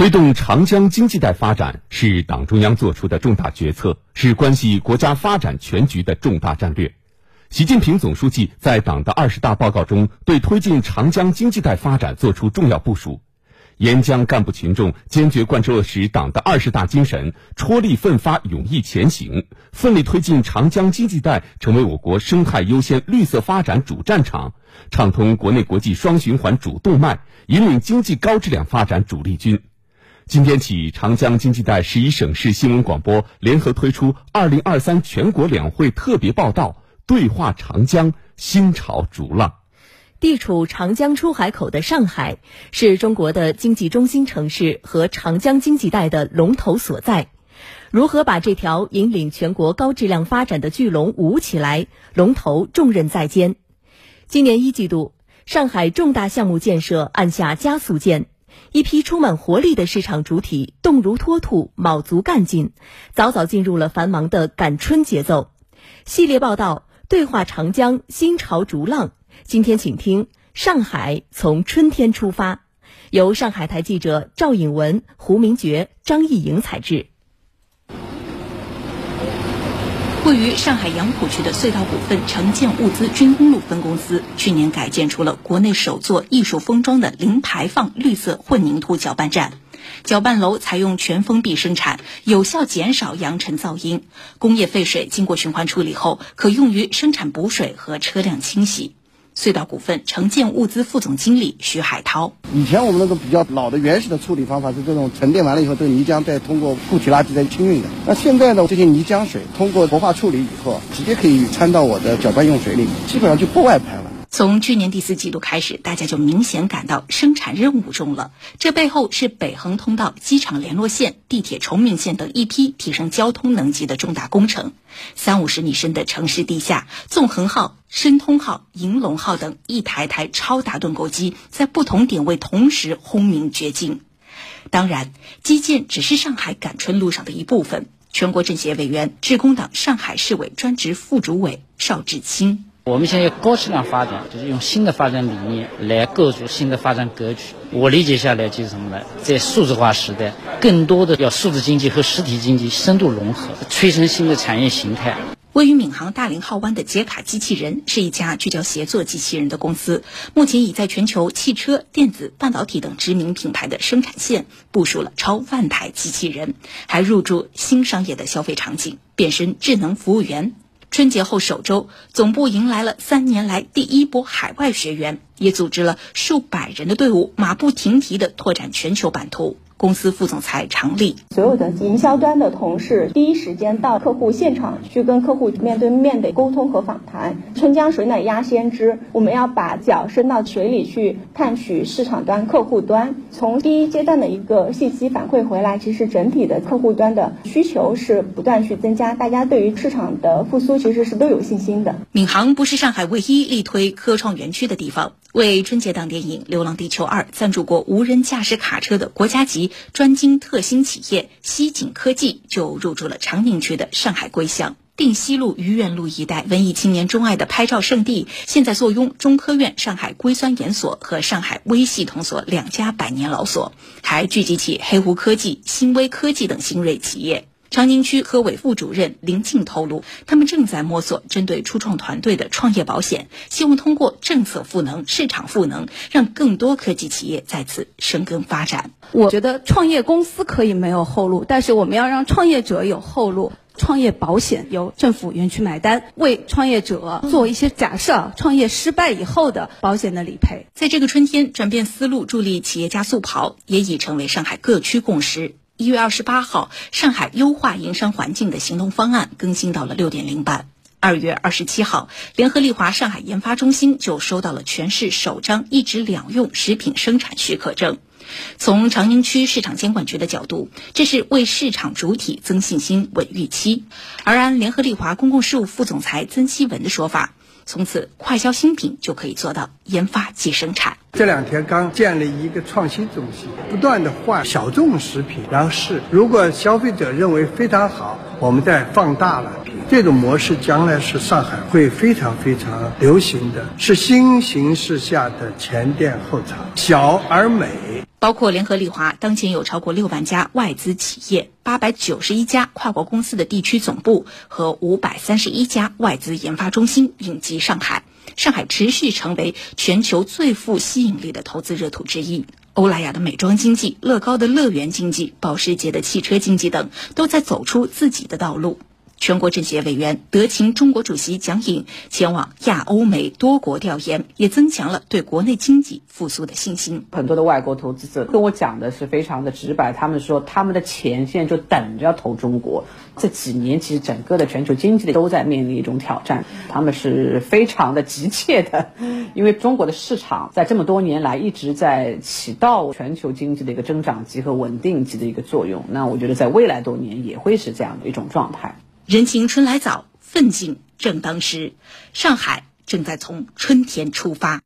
推动长江经济带发展是党中央作出的重大决策，是关系国家发展全局的重大战略。习近平总书记在党的二十大报告中，对推进长江经济带发展作出重要部署。沿江干部群众坚决贯彻落实党的二十大精神，踔厉奋发，勇毅前行，奋力推进长江经济带成为我国生态优先、绿色发展主战场，畅通国内国际双循环主动脉，引领经济高质量发展主力军。今天起，长江经济带十一省市新闻广播联合推出二零二三全国两会特别报道，对话长江，新潮逐浪。地处长江出海口的上海，是中国的经济中心城市和长江经济带的龙头所在。如何把这条引领全国高质量发展的巨龙舞起来？龙头重任在肩。今年一季度，上海重大项目建设按下加速键，一批充满活力的市场主体动如脱兔，卯足干劲，早早进入了繁忙的赶春节奏。系列报道：对话长江，新潮逐浪。今天，请听上海从春天出发，由上海台记者赵颖文、胡明觉、张艺莹采制。位于上海杨浦区的隧道股份城建物资军工路分公司，去年改建出了国内首座艺术封装的零排放绿色混凝土搅拌站。搅拌楼采用全封闭生产，有效减少扬尘噪音。工业废水经过循环处理后，可用于生产补水和车辆清洗。隧道股份城建物资副总经理徐海涛：以前我们那个比较老的原始的处理方法是这种沉淀完了以后，这个泥浆再通过固体垃圾再清运的。那现在呢，这些泥浆水通过活化处理以后，直接可以掺到我的搅拌用水里面，基本上就不外排了。从去年第四季度开始，大家就明显感到生产任务重了。这背后是北横通道、机场联络线、地铁崇明线等一批提升交通能级的重大工程。三五十米深的城市地下，纵横号、申通号、银龙号等一台台超大盾构机在不同点位同时轰鸣掘进。当然，基建只是上海赶春路上的一部分。全国政协委员、致公党上海市委专职副主委邵志清。我们现在要高质量发展，就是用新的发展理念来构筑新的发展格局。我理解下来就是什么呢？在数字化时代，更多的要数字经济和实体经济深度融合，催生新的产业形态。位于闵行大林浩湾的捷卡机器人是一家聚焦协作机器人的公司，目前已在全球汽车、电子、半导体等知名品牌的生产线部署了超万台机器人，还入驻新商业的消费场景，变身智能服务员。春节后首周，总部迎来了三年来第一波海外学员，也组织了数百人的队伍，马不停蹄地拓展全球版图。公司副总裁常丽，所有的营销端的同事第一时间到客户现场去跟客户面对面的沟通和访谈。春江水暖鸭先知，我们要把脚伸到水里去探取市场端、客户端。从第一阶段的一个信息反馈回来，其实整体的客户端的需求是不断去增加，大家对于市场的复苏其实是都有信心的。闵行不是上海唯一力推科创园区的地方。为春节档电影《流浪地球二》赞助过无人驾驶卡车的国家级专精特新企业西景科技就入驻了长宁区的上海归乡。定西路、愚园路一带文艺青年钟爱的拍照圣地，现在坐拥中科院上海硅酸盐所和上海微系统所两家百年老所，还聚集起黑湖科技、新微科技等新锐企业。长宁区科委副主任林静透露，他们正在摸索针对初创团队的创业保险，希望通过政策赋能、市场赋能，让更多科技企业在此生根发展。我觉得创业公司可以没有后路，但是我们要让创业者有后路。创业保险由政府园区买单，为创业者做一些假设，创业失败以后的保险的理赔。在这个春天，转变思路，助力企业家速跑，也已成为上海各区共识。一月二十八号，上海优化营商环境的行动方案更新到了六点零版。二月二十七号，联合利华上海研发中心就收到了全市首张一纸两用食品生产许可证。从长宁区市场监管局的角度，这是为市场主体增信心、稳预期。而按联合利华公共事务副总裁曾希文的说法。从此，快消新品就可以做到研发即生产。这两天刚建立一个创新中心，不断的换小众食品，然后试。如果消费者认为非常好，我们再放大了。这种模式将来是上海会非常非常流行的，是新形势下的前店后厂，小而美。包括联合利华，当前有超过六万家外资企业、八百九十一家跨国公司的地区总部和五百三十一家外资研发中心隐集上海。上海持续成为全球最富吸引力的投资热土之一。欧莱雅的美妆经济、乐高的乐园经济、保时捷的汽车经济等，都在走出自己的道路。全国政协委员、德勤中国主席蒋颖前往亚欧美多国调研，也增强了对国内经济复苏的信心。很多的外国投资者跟我讲的是非常的直白，他们说他们的钱现在就等着投中国。这几年其实整个的全球经济都在面临一种挑战，他们是非常的急切的，因为中国的市场在这么多年来一直在起到全球经济的一个增长极和稳定级的一个作用。那我觉得在未来多年也会是这样的一种状态。人情春来早，奋进正当时。上海正在从春天出发。